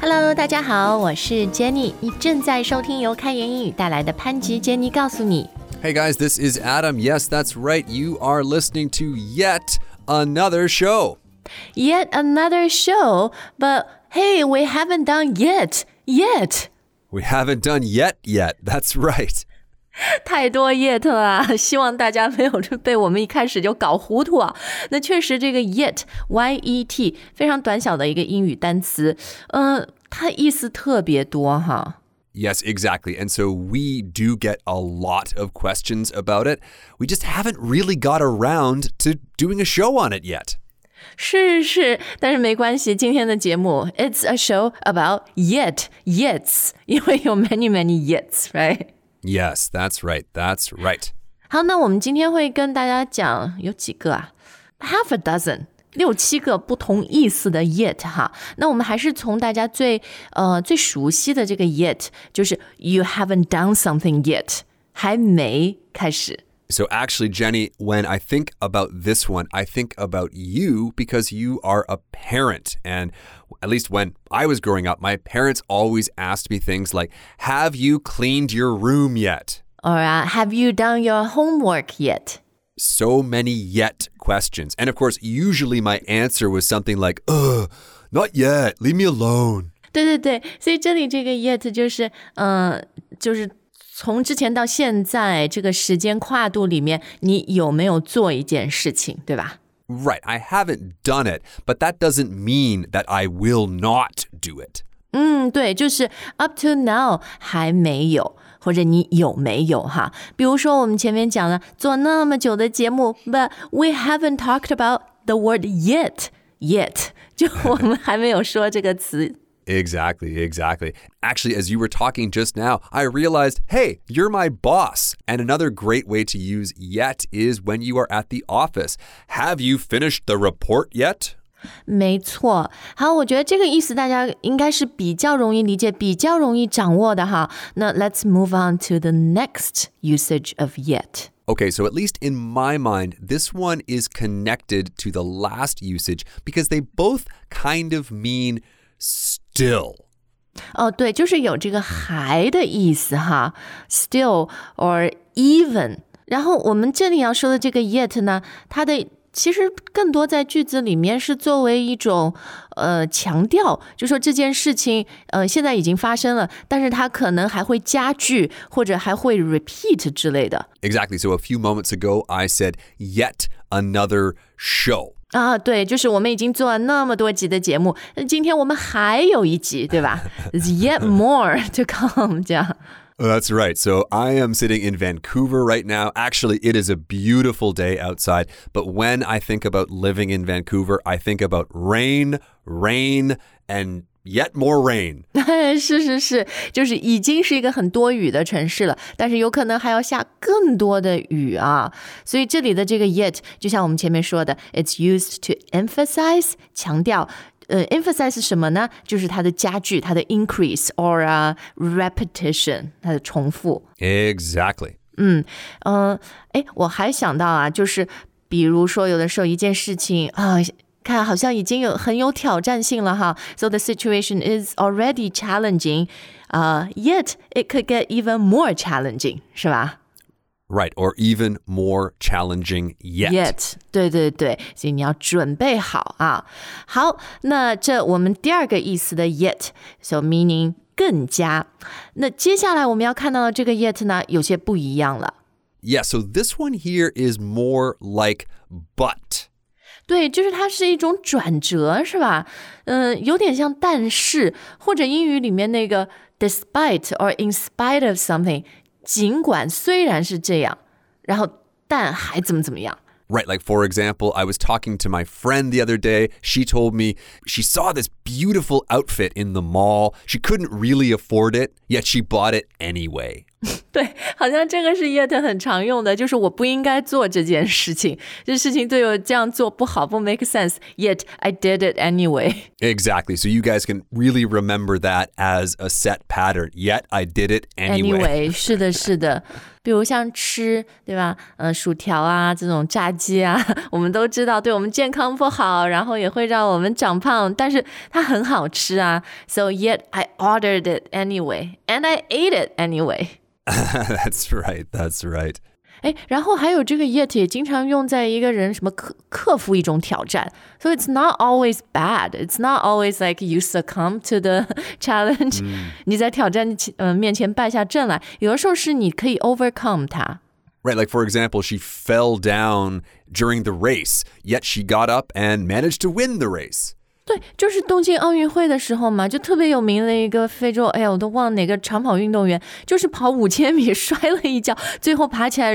Hello，大家好，我是 Jenny，你正在收听由开言英语带来的潘吉 Jenny 告诉你。 Hey guys, this is Adam. Yes, that's right. You are listening to yet another show. Yet another show, but hey, we haven't done yet yet. We haven't done yet yet. That's right. 太多 yet 了啊，希望大家没有被我们一开始就搞糊涂啊。那确实，这个 yet y e t 非常短小的一个英语单词，呃，它意思特别多哈。 Yes, exactly. And so we do get a lot of questions about it. We just haven't really got around to doing a show on it yet. 是是，但是没关系，今天的节目 It's a show about yet yets，因为有 many many yets，right？ Yes, that's right. That's right. 好，那我们今天会跟大家讲有几个啊，half a dozen。六七个不同意思的 yet 哈，那我们还是从大家最呃最熟悉的这个 yet，就是 you haven't done something yet，还没开始。So actually, Jenny, when I think about this one, I think about you because you are a parent. And at least when I was growing up, my parents always asked me things like, Have you cleaned your room yet? Or、uh, have you done your homework yet？ So many yet questions. And of course, usually my answer was something like, Ugh, not yet. Leave me alone. 对对对，所以这里这个 yet 就是，呃，就是 从之前到现在这个时间跨度里面，你有没有做一件事情，对吧？Right. I haven't done it, but that doesn't mean that I will not do it. 嗯，对，就是 up to now 还没有，或者你有没有哈？比如说我们前面讲了做那么久的节目，but we haven't talked about the word yet yet，就我们还没有说这个词 Exactly, exactly. Actually, as you were talking just now, I realized, hey, you're my boss. And another great way to use yet is when you are at the office. Have you finished the report yet? 没错，好，我觉得这个意思大家应该是比较容易理解、比较容易掌握的哈。那 Let's move on to the next usage of yet. Okay, so at least in my mind, this one is connected to the last usage because they both kind of mean still. 哦，对，就是有这个还的意思哈，still or even。然后我们这里要说的这个 yet 呢，它的其实更多在句子里面是作为一种呃强调，就说这件事情呃现在已经发生了，但是它可能还会加剧或者还会 repeat 之类的。 Exactly. So a few moments ago, I said yet another show. 啊，对，就是我们已经做了那么多集的节目，那今天我们还有一集，对吧？There's yet more to come，这样。 That's right. So I am sitting in Vancouver right now. Actually, it is a beautiful day outside. But when I think about living in Vancouver, I think about rain, rain, and yet more rain. 是是是，就是已经是一个很多雨的城市了，但是有可能还要下更多的雨啊。所以这里的这个 yet，就像我们前面说的，it's used to emphasize 强调。呃，emphasize 是什么呢？就是它的加剧，它的 increase or、uh, repetition，它的重复。 Exactly. 嗯，哎，我还想到啊，就是比如说有的时候一件事情啊。 看，好像已经有很有挑战性了哈。So the situation is already challenging, uh, yet it could get even more challenging，是吧 Right. Or even more challenging yet. Yet，对对对，所以你要准备好啊。好，那这我们第二个意思的 yet，so meaning 更加。那接下来我们要看到的这个 yet 呢，有些不一样了。 Yeah. So this one here is more like but. 对，就是它是一种转折，是吧？嗯、有点像但是，或者英语里面那个 despite or in spite of something，尽管虽然是这样，然后但还怎么怎么样。 Right. Like, for example, I was talking to my friend the other day. She told me she saw this beautiful outfit in the mall. She couldn't really afford it, yet she bought it anyway. 对，好像这个是 yet 很常用的，就是我不应该做这件事情，这事情对我这样做不好，不 make sense。Yet I did it anyway. Exactly. So you guys can really remember that as a set pattern. Yet I did it anyway. Anyway，是的，是的。比如像吃，对吧？嗯，薯条啊，这种炸鸡啊，我们都知道对我们健康不好，然后也会让我们长胖，但是它很好吃啊。So yet I ordered it anyway, and I ate it anyway. that's right. That's right. 哎，然后还有这个 yet 也经常用在一个人什么克克服一种挑战，so it's not always bad. It's not always like you succumb to the challenge. 你在挑战呃面前败下阵来，有的时候是你可以 overcome 它。 Right. Like, for example, she fell down during the race, yet she got up and managed to win the race. 对，就是东京奥运会的时候嘛，就特别有名的一个非洲，哎呀，我都忘了哪个长跑运动员，就是跑五千米摔了一跤，最后爬起来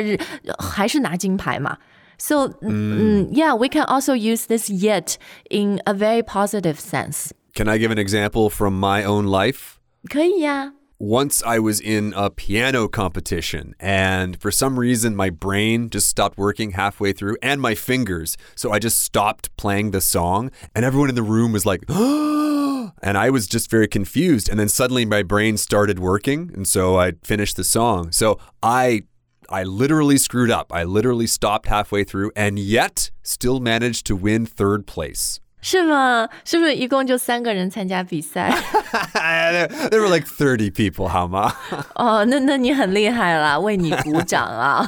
还是拿金牌嘛。So, mm. yeah, we can also use this yet in a very positive sense. Can I give an example from my own life? 可以呀。Once I was in a piano competition, and for some reason, my brain just stopped working halfway through and my fingers. So I just stopped playing the song, and everyone in the room was like, and I was just very confused. And then suddenly my brain started working, and so I finished the song. So I. I literally screwed up. I literally stopped halfway through and yet still managed to win third place. 是吗？是不是一共就三个人参加比赛？ there were like 30 people, 好吗？哦，那那你很厉害啦，为你鼓掌啊！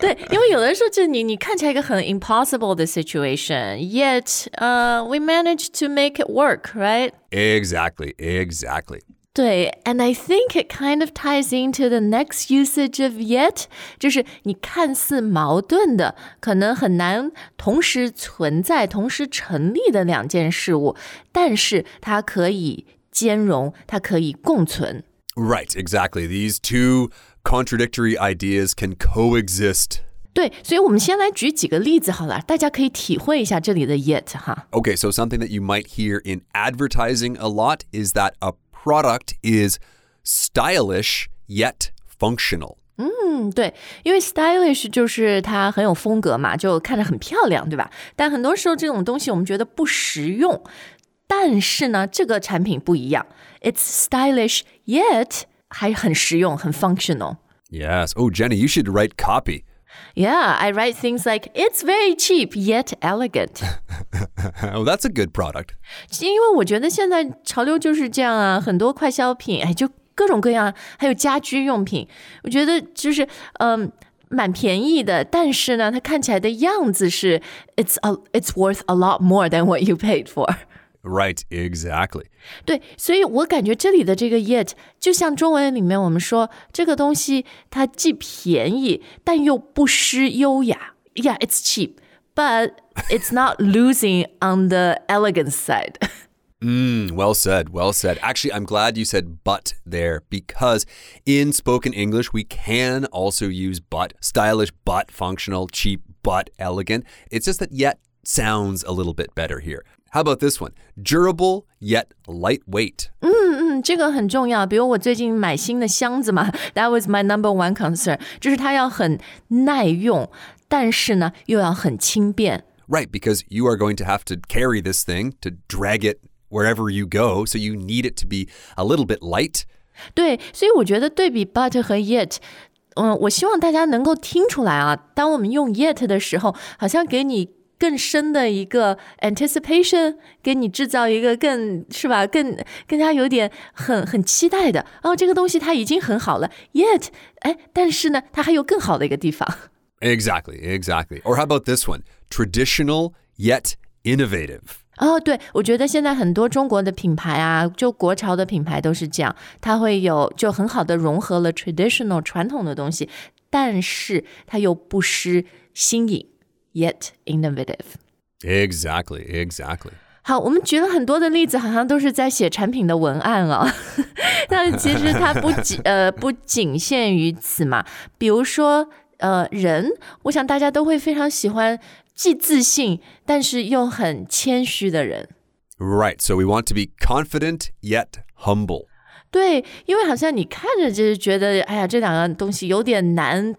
对，因为有的时候就你你看起来一个很 impossible 的 situation，yet 呃、uh, we managed to make it work, right? Exactly, exactly. 对，and I think it kind of ties into the next usage of yet，就是你看似矛盾的，可能很难同时存在、同时成立的两件事物，但是它可以兼容，它可以共存。 Right, exactly. These two contradictory ideas can coexist. 对，所以我们先来举几个例子好了，大家可以体会一下这里的 yet 哈。 Okay, so something that you might hear in advertising a lot is that a product is stylish yet functional. 嗯，对，因为 stylish 就是它很有风格嘛，就看着很漂亮，对吧？但很多时候这种东西我们觉得不实用，但是呢，这个产品不一样，it's stylish yet 还很实用，很 functional。 Yes. Oh, Jenny, you should write copy. Yeah, I write things like it's very cheap yet elegant. oh, that's a good product. 因为我觉得现在潮流就是这样啊，很多快消品，哎，就各种各样，还有家居用品，我觉得就是嗯。蛮便宜的，但是呢，它看起来的样子是 it's a it's worth a lot more than what you paid for。 Right, exactly. 对，所以我感觉这里的这个 yet 就像中文里面我们说这个东西它既便宜但又不失优雅。Yeah, it's cheap, but it's not losing on the elegance side. Mm, well said, well said. Actually, I'm glad you said but there because in spoken English, we can also use but, stylish but functional, cheap but elegant. It's just that yet sounds a little bit better here. How about this one? Durable yet lightweight. 嗯，这个很重要。比如我最近买新的箱子嘛，That was my number one concern，就是它要很耐用，但是呢又要很轻便。 Right, because you are going to have to carry this thing to drag it wherever you go, so you need it to be a little bit light. 对，所以我觉得对比 but 和 yet，嗯，我希望大家能够听出来啊，当我们用 yet 的时候，好像给你 更深的一个 anticipation，给你制造一个更是吧，更更加有点很很期待的哦，这个东西它已经很好了，yet，哎，但是呢，它还有更好的一个地方。 Exactly, exactly. Or how about this one? Traditional yet innovative. 哦，对，我觉得现在很多中国的品牌啊，就国潮的品牌都是这样，它会有就很好的融合了 traditional 传统的东西，但是它又不失新颖 ，yet innovative。 Exactly, exactly. 好，我们举了很多的例子，好像都是在写产品的文案啊、但其实它不仅呃不仅限于此嘛，比如说呃人，我想大家都会非常喜欢既自信但是又很谦虚的人。 Right. So we want to be confident yet humble. 对，因为好像你看着就是觉得，哎呀，这两样东西有点难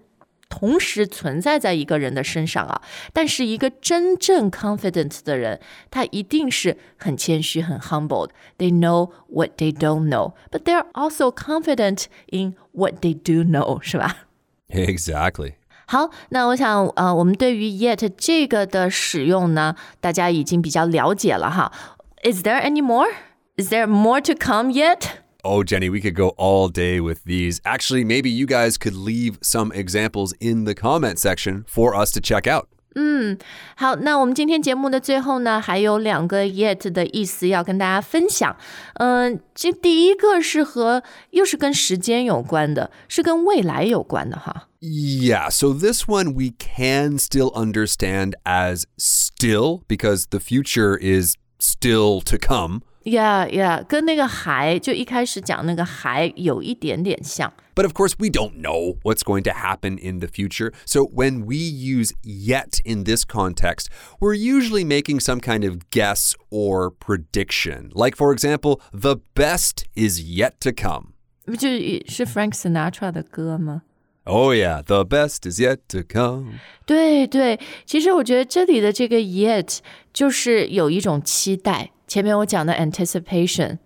同时存在在一个人的身上啊。但是一个真正 confident 的人，他一定是很谦虚、很 humbled。They know what they don't know, but they're also confident in what they do know，是吧？ Exactly. 好，那我想，呃，我们对于 yet 这个的使用呢，大家已经比较了解了哈。Is there any more? Is there more to come yet? Oh, Jenny, we could go all day with these. Actually, maybe you guys could leave some examples in the comment section for us to check out. 好，那我们今天节目的最后呢，还有两个 yet 的意思要跟大家分享。嗯、这第一个是和又是跟时间有关的，是跟未来有关的哈。 Yeah, so this one we can still understand as still because the future is still to come. Yeah, yeah，跟那个还就一开始讲那个还有一点点像。 But of course, we don't know what's going to happen in the future. So when we use yet in this context, we're usually making some kind of guess or prediction. Like, for example, the best is yet to come. 不就是 Frank Sinatra 的歌吗？ Oh, yeah, the best is yet to come. 对对，其实我觉得这里的这个 yet 就是有一种期待。 前面我讲的 anticipation，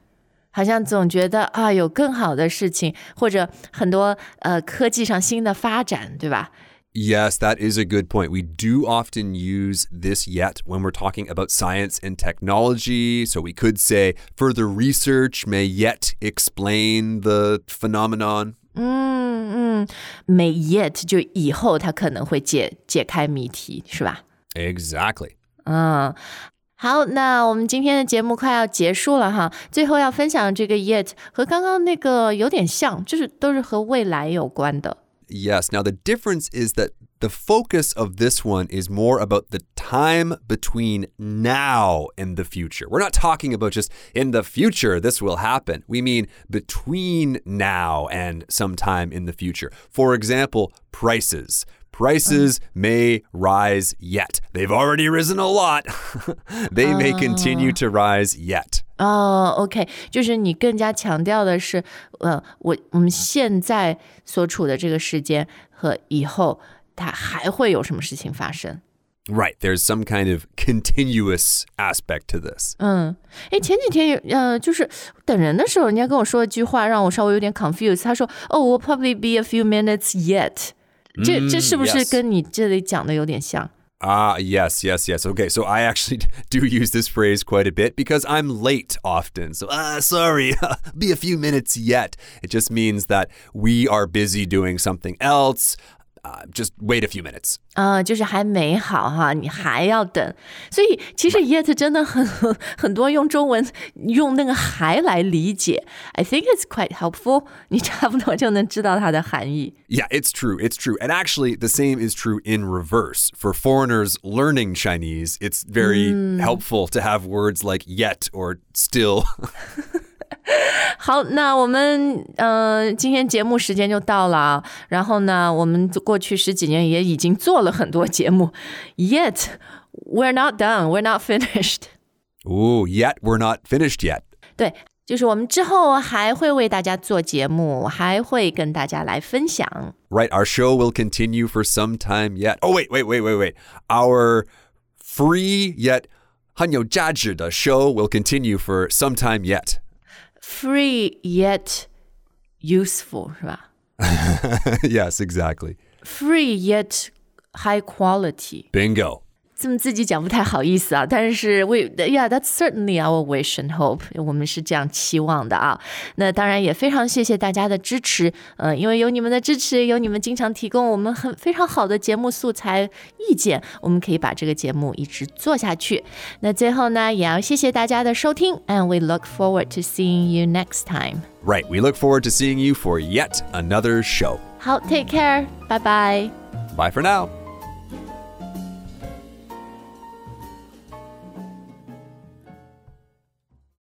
好像总觉得啊有更好的事情，或者很多呃科技上新的发展，对吧？ Yes, that is a good point. We do often use this yet when we're talking about science and technology. So we could say further research may yet explain the phenomenon. 嗯嗯，没 yet 就以后它可能会解解开谜题，是吧？ Exactly. 嗯， 好，那我们今天的节目快要结束了哈。最后要分享的这个 yet 和刚刚那个有点像，就是都是和未来有关的。 Yes. Now, the difference is that the focus of this one is more about the time between now and the future. We're not talking about just in the future this will happen. We mean between now and sometime in the future. For example, prices. Prices may rise yet. They've already risen a lot. they may continue to rise yet. 哦，OK，就是你更加强调的是，呃，我我们现在所处的这个时间和以后它还会有什么事情发生？ Right. There's some kind of continuous aspect to this. 嗯，哎，前几天有呃，就是等人的时候，人家跟我说一句话，让我稍微有点 confused。他说：“哦、w i l l probably be a few minutes yet。” 这这是不是 yes. 跟你这里讲的有点像？ Ah, yes, yes, yes. Okay, so I actually do use this phrase quite a bit because I'm late often. So, ah, sorry, be a few minutes yet. It just means that we are busy doing something else. Uh, just wait a few minutes. 啊、就是还没好哈，你还要等。所以其实 yet 真的很很多用中文用那个还来理解，I think it's quite helpful。你差不多就能知道它的含义。 Yeah, it's true. It's true. And actually, the same is true in reverse. For foreigners learning Chinese, it's very helpful to have words like yet or still. 好，那我们呃，今天节目时间就到了啊。然后呢，我们过去十几年也已经做了很多节目，yet we're not done, we're not finished。 Ooh, yet we're not finished yet. 对，就是我们之后还会为大家做节目，还会跟大家来分享。 Right, our show will continue for some time yet. Oh, wait, wait, wait, wait, wait. Our free yet 很有价值的 show will continue for some time yet. Free yet useful 是吧 yes, exactly.？Free yet high quality。Bingo. 这么自己讲不太好意思啊，但是 we yeah that's certainly our wish and hope，我们是这样期望的啊。那当然也非常谢谢大家的支持，呃，因为有你们的支持，有你们经常提供我们很非常好的节目素材意见，我们可以把这个节目一直做下去。那最后呢，也要谢谢大家的收听，and we look forward to seeing you next time。 Right, we look forward to seeing you for yet another show. 好，take care，拜拜。 Bye for now.